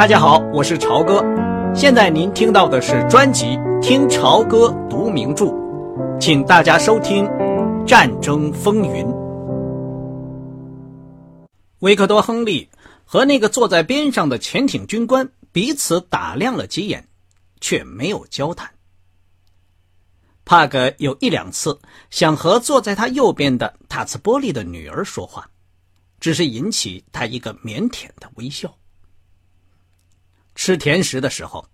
大家好，我是朝哥。现在您听到的是专辑《听朝歌读名著》，请大家收听《战争风云》。维克多·亨利和那个坐在边上的潜艇军官彼此打量了几眼，却没有交谈。帕格有一两次想和坐在他右边的塔茨波利的女儿说话，只是引起他一个腼腆的微笑。吃甜食的时候，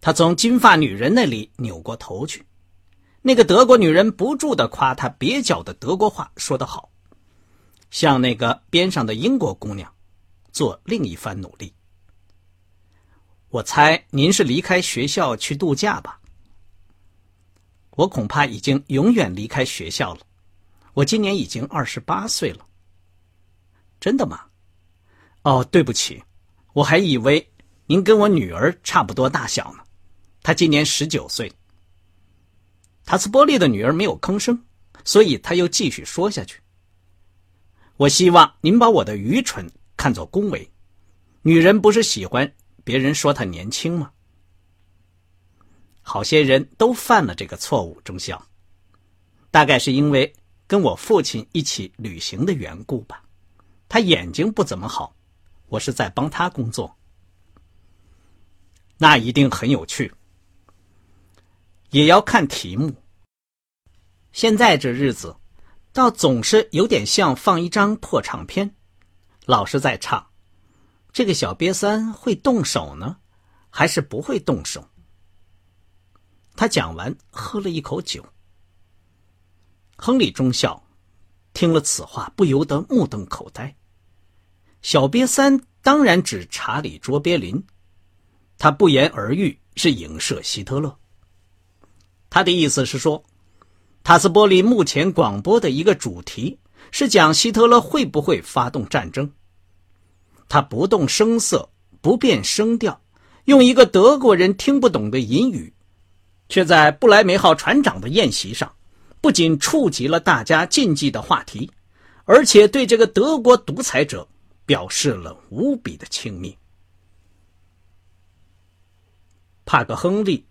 他从金发女人那里扭过头去。那个德国女人不住地夸他蹩脚的德国话说得好，向那个边上的英国姑娘做另一番努力。我猜您是离开学校去度假吧？我恐怕已经永远离开学校了。我今年已经二十八岁了。真的吗？哦，对不起，我还以为。您跟我女儿差不多大小呢，她今年十九岁。塔斯波利的女儿没有吭声，所以他又继续说下去：“我希望您把我的愚蠢看作恭维。女人不是喜欢别人说她年轻吗？好些人都犯了这个错误，中校。大概是因为跟我父亲一起旅行的缘故吧。他眼睛不怎么好，我是在帮他工作。”那一定很有趣，也要看题目。现在这日子，倒总是有点像放一张破唱片，老是在唱。这个小瘪三会动手呢，还是不会动手？他讲完，喝了一口酒。亨利中校听了此话，不由得目瞪口呆。小瘪三当然指查理·卓别林。他不言而喻，是影射希特勒。他的意思是说，塔斯波利目前广播的一个主题是讲希特勒会不会发动战争。他不动声色，不变声调，用一个德国人听不懂的隐语，却在布莱梅号船长的宴席上，不仅触及了大家禁忌的话题，而且对这个德国独裁者表示了无比的亲密。帕格·亨利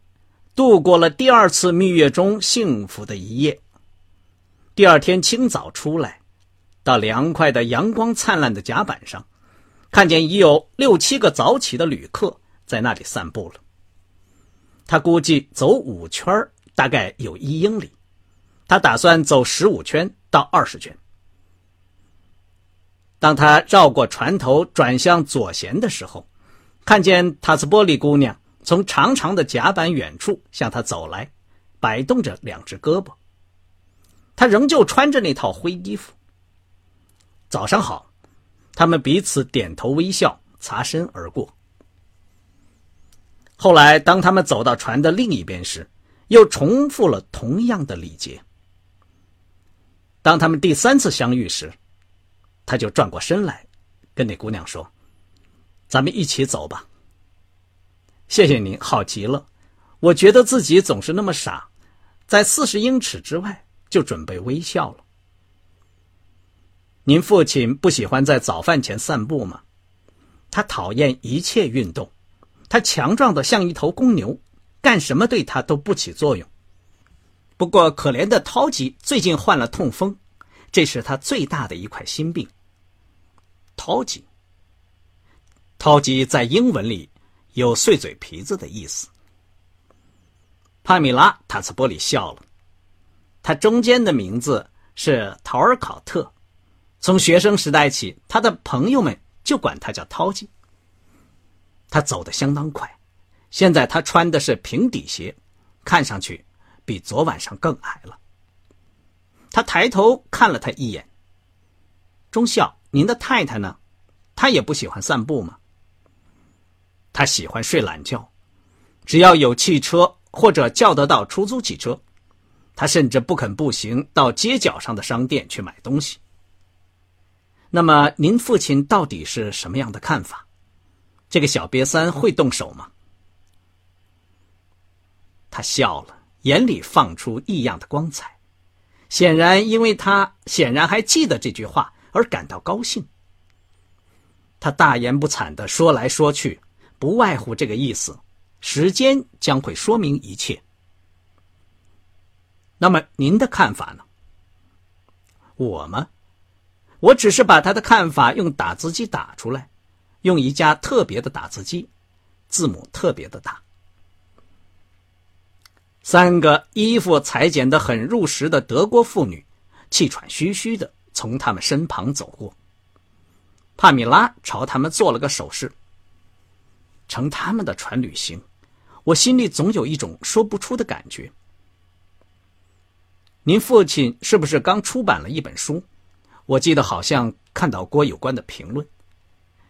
度过了第二次蜜月中幸福的一夜。第二天清早出来，到凉快的、阳光灿烂的甲板上，看见已有六七个早起的旅客在那里散步了。他估计走五圈大概有一英里，他打算走十五圈到二十圈。当他绕过船头转向左舷的时候，看见塔斯波利姑娘。从长长的甲板远处向他走来，摆动着两只胳膊。他仍旧穿着那套灰衣服。早上好，他们彼此点头微笑，擦身而过。后来，当他们走到船的另一边时，又重复了同样的礼节。当他们第三次相遇时，他就转过身来，跟那姑娘说：“咱们一起走吧。”谢谢您，好极了。我觉得自己总是那么傻，在四十英尺之外就准备微笑了。您父亲不喜欢在早饭前散步吗？他讨厌一切运动。他强壮的像一头公牛，干什么对他都不起作用。不过可怜的涛吉最近患了痛风，这是他最大的一块心病。涛吉，涛吉在英文里。有碎嘴皮子的意思。帕米拉·塔斯波里笑了。他中间的名字是陶尔考特。从学生时代起，他的朋友们就管他叫涛吉。他走得相当快。现在他穿的是平底鞋，看上去比昨晚上更矮了。他抬头看了他一眼。中校，您的太太呢？她也不喜欢散步吗？他喜欢睡懒觉，只要有汽车或者叫得到出租汽车，他甚至不肯步行到街角上的商店去买东西。那么，您父亲到底是什么样的看法？这个小瘪三会动手吗？他笑了，眼里放出异样的光彩，显然因为他显然还记得这句话而感到高兴。他大言不惭的说来说去。不外乎这个意思，时间将会说明一切。那么您的看法呢？我吗？我只是把他的看法用打字机打出来，用一架特别的打字机，字母特别的大。三个衣服裁剪的很入时的德国妇女，气喘吁吁的从他们身旁走过。帕米拉朝他们做了个手势。乘他们的船旅行，我心里总有一种说不出的感觉。您父亲是不是刚出版了一本书？我记得好像看到过有关的评论。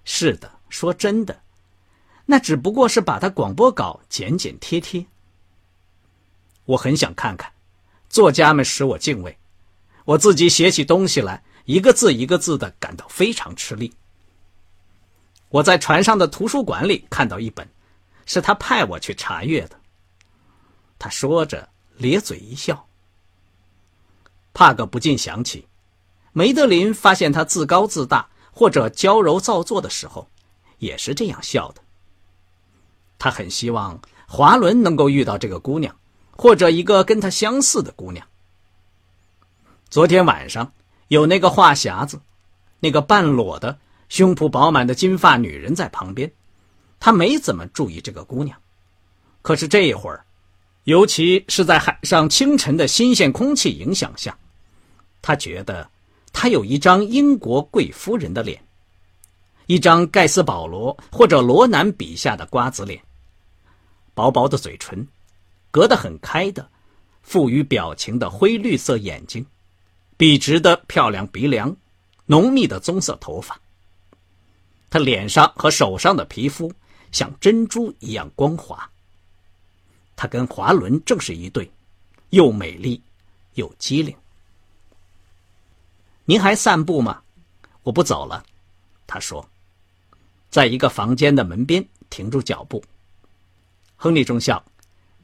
是的，说真的，那只不过是把他广播稿剪剪贴贴。我很想看看，作家们使我敬畏，我自己写起东西来，一个字一个字的，感到非常吃力。我在船上的图书馆里看到一本，是他派我去查阅的。他说着，咧嘴一笑。帕格不禁想起，梅德林发现他自高自大或者娇柔造作的时候，也是这样笑的。他很希望华伦能够遇到这个姑娘，或者一个跟她相似的姑娘。昨天晚上有那个话匣子，那个半裸的、胸脯饱满的金发女人在旁边，他没怎么注意这个姑娘。可是这一会儿，尤其是在海上清晨的新鲜空气影响下。他觉得，他有一张英国贵夫人的脸，一张盖斯·保罗或者罗南笔下的瓜子脸。薄薄的嘴唇，隔得很开的，富于表情的灰绿色眼睛，笔直的漂亮鼻梁，浓密的棕色头发。他脸上和手上的皮肤像珍珠一样光滑。他跟华伦正是一对，又美丽，又机灵。您还散步吗？我不走了，他说，在一个房间的门边停住脚步。亨利中校，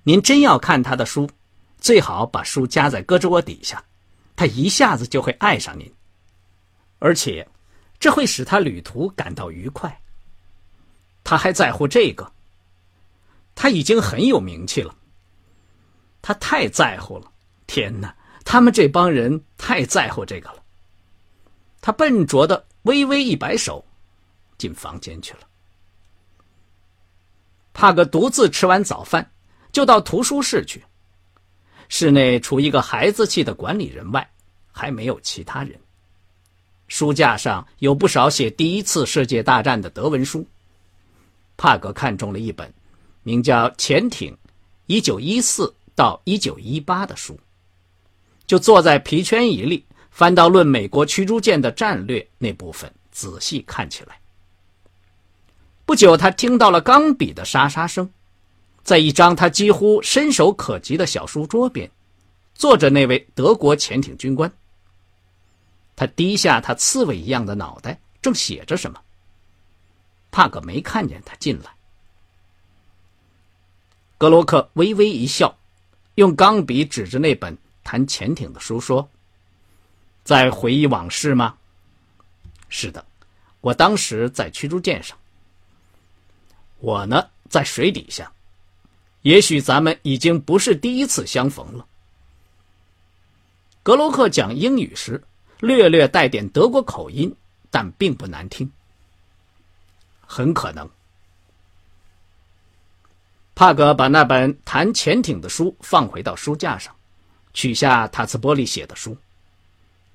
您真要看他的书，最好把书夹在胳肢窝底下，他一下子就会爱上您，而且这会使他旅途感到愉快。他还在乎这个，他已经很有名气了。他太在乎了，天哪！他们这帮人太在乎这个了。他笨拙的微微一摆手，进房间去了。帕格独自吃完早饭，就到图书室去。室内除一个孩子气的管理人外，还没有其他人。书架上有不少写第一次世界大战的德文书。帕格看中了一本，名叫《潜艇：一九一四到一九一八》的书，就坐在皮圈椅里。翻到论美国驱逐舰的战略那部分，仔细看起来。不久，他听到了钢笔的沙沙声，在一张他几乎伸手可及的小书桌边，坐着那位德国潜艇军官。他低下他刺猬一样的脑袋，正写着什么。帕克没看见他进来。格罗克微微一笑，用钢笔指着那本谈潜艇的书说。在回忆往事吗？是的，我当时在驱逐舰上。我呢，在水底下。也许咱们已经不是第一次相逢了。格罗克讲英语时，略略带点德国口音，但并不难听。很可能。帕格把那本谈潜艇的书放回到书架上，取下塔茨波利写的书。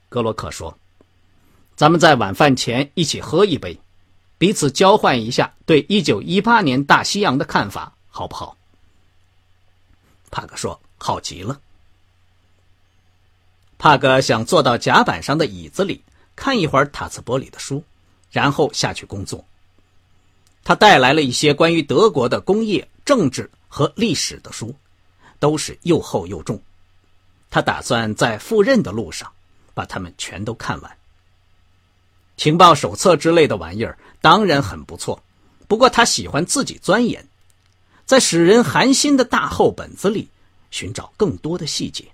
格洛克说：“咱们在晚饭前一起喝一杯，彼此交换一下对1918年大西洋的看法，好不好？”帕格说：“好极了。”帕格想坐到甲板上的椅子里看一会儿塔茨伯里的书，然后下去工作。他带来了一些关于德国的工业、政治和历史的书，都是又厚又重。他打算在赴任的路上。把他们全都看完。情报手册之类的玩意儿当然很不错，不过他喜欢自己钻研，在使人寒心的大厚本子里寻找更多的细节。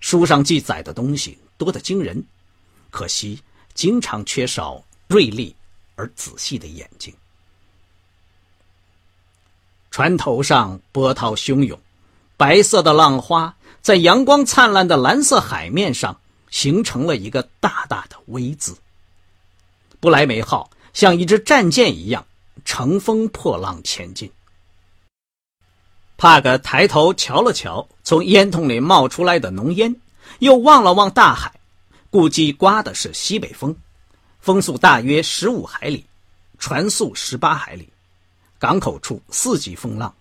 书上记载的东西多得惊人，可惜经常缺少锐利而仔细的眼睛。船头上波涛汹涌，白色的浪花在阳光灿烂的蓝色海面上形成了一个大大的 V 字。不来梅号像一支战舰一样乘风破浪前进。帕格抬头瞧了瞧从烟囱里冒出来的浓烟，又望了望大海，估计刮的是西北风，风速大约十五海里，船速十八海里。港口处四级风浪，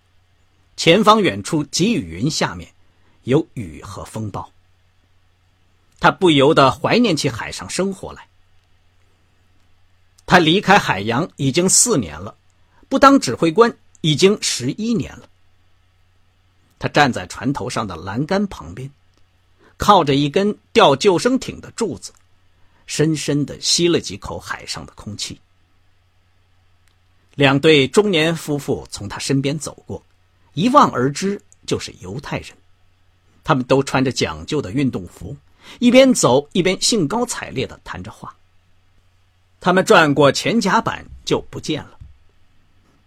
前方远处积雨云下面有雨和风暴。他不由得怀念起海上生活来。他离开海洋已经四年了，不当指挥官已经十一年了。他站在船头上的栏杆旁边，靠着一根吊救生艇的柱子，深深的吸了几口海上的空气。两对中年夫妇从他身边走过，一望而知就是犹太人。他们都穿着讲究的运动服，一边走一边兴高采烈地谈着话。他们转过前甲板就不见了。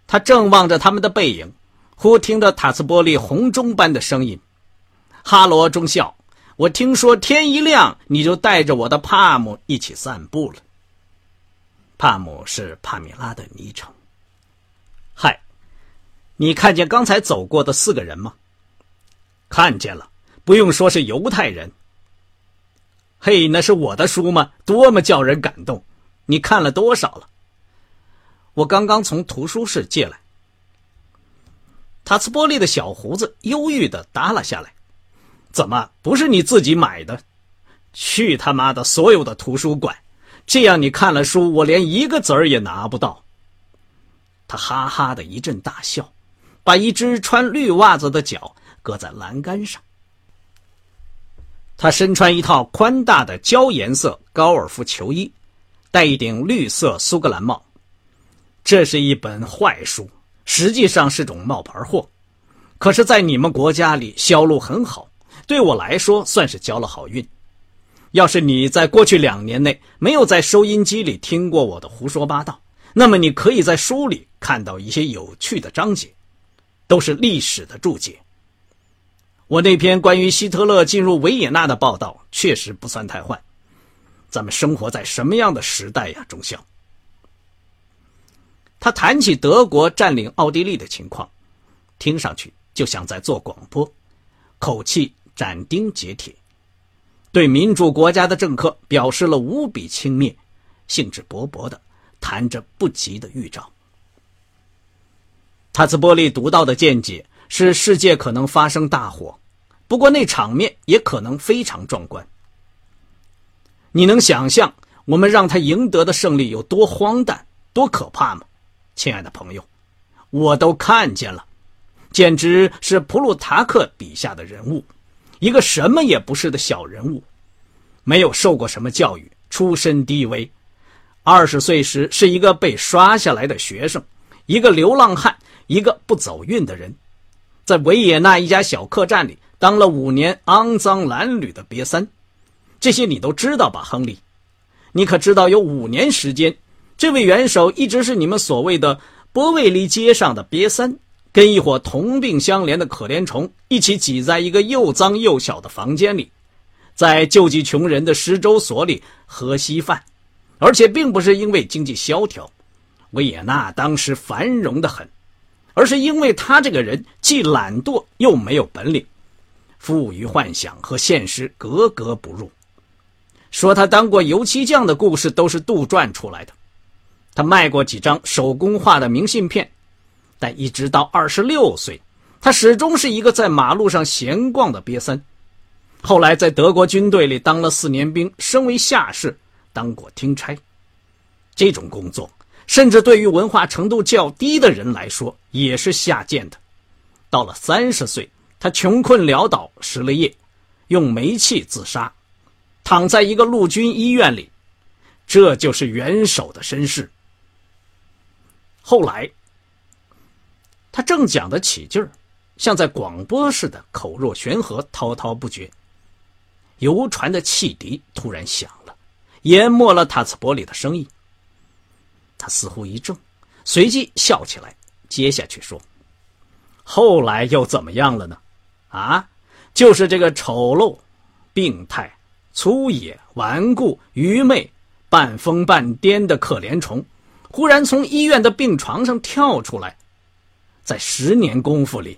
他正望着他们的背影，忽听得塔斯波利洪钟般的声音：“哈罗中校，我听说天一亮你就带着我的帕姆一起散步了。”帕姆是帕米拉的昵称。嗨，你看见刚才走过的四个人吗？看见了，不用说是犹太人。嘿，那是我的书吗？多么叫人感动！你看了多少了？我刚刚从图书室借来。塔斯波利的小胡子忧郁的耷拉下来。怎么不是你自己买的？去他妈的所有的图书馆！这样你看了书，我连一个子儿也拿不到。他哈哈的一阵大笑，把一只穿绿袜子的脚搁在栏杆上。他身穿一套宽大的焦颜色高尔夫球衣，戴一顶绿色苏格兰帽。这是一本坏书，实际上是种冒牌货，可是，在你们国家里销路很好，对我来说算是交了好运。要是你在过去两年内没有在收音机里听过我的胡说八道，那么你可以在书里。看到一些有趣的章节，都是历史的注解。我那篇关于希特勒进入维也纳的报道确实不算太坏。咱们生活在什么样的时代呀，中校？他谈起德国占领奥地利的情况，听上去就像在做广播，口气斩钉截铁，对民主国家的政客表示了无比轻蔑，兴致勃勃的谈着不吉的预兆。塔斯波利独到的见解是：世界可能发生大火，不过那场面也可能非常壮观。你能想象我们让他赢得的胜利有多荒诞、多可怕吗，亲爱的朋友？我都看见了，简直是普鲁塔克笔下的人物，一个什么也不是的小人物，没有受过什么教育，出身低微，二十岁时是一个被刷下来的学生，一个流浪汉。一个不走运的人，在维也纳一家小客栈里当了五年肮脏褴褛的瘪三，这些你都知道吧，亨利？你可知道有五年时间，这位元首一直是你们所谓的波卫利街上的瘪三，跟一伙同病相怜的可怜虫一起挤在一个又脏又小的房间里，在救济穷人的施粥所里喝稀饭，而且并不是因为经济萧条，维也纳当时繁荣的很。而是因为他这个人既懒惰又没有本领，富于幻想和现实格格不入。说他当过油漆匠的故事都是杜撰出来的。他卖过几张手工画的明信片，但一直到二十六岁，他始终是一个在马路上闲逛的瘪三。后来在德国军队里当了四年兵，升为下士，当过听差。这种工作。甚至对于文化程度较低的人来说，也是下贱的。到了三十岁，他穷困潦倒，失了业，用煤气自杀，躺在一个陆军医院里。这就是元首的身世。后来，他正讲得起劲儿，像在广播似的，口若悬河，滔滔不绝。游船的汽笛突然响了，淹没了塔斯伯里的声音。他似乎一怔，随即笑起来，接下去说：“后来又怎么样了呢？啊，就是这个丑陋、病态、粗野、顽固、愚昧、半疯半癫的可怜虫，忽然从医院的病床上跳出来，在十年功夫里，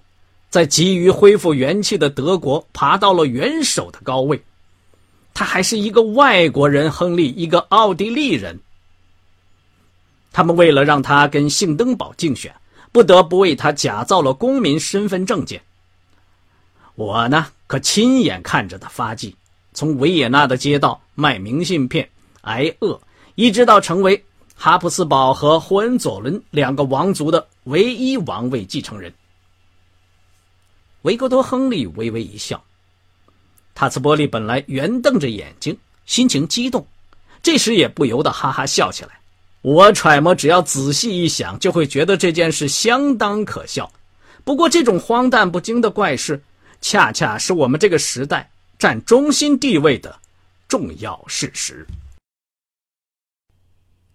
在急于恢复元气的德国爬到了元首的高位。他还是一个外国人，亨利，一个奥地利人。他们为了让他跟幸登堡竞选，不得不为他假造了公民身份证件。我呢，可亲眼看着他发迹，从维也纳的街道卖明信片挨饿，一直到成为哈布斯堡和霍恩佐伦两个王族的唯一王位继承人。维格多·亨利微微一笑。塔茨波利本来圆瞪着眼睛，心情激动，这时也不由得哈哈笑起来。我揣摩，只要仔细一想，就会觉得这件事相当可笑。不过，这种荒诞不经的怪事，恰恰是我们这个时代占中心地位的重要事实。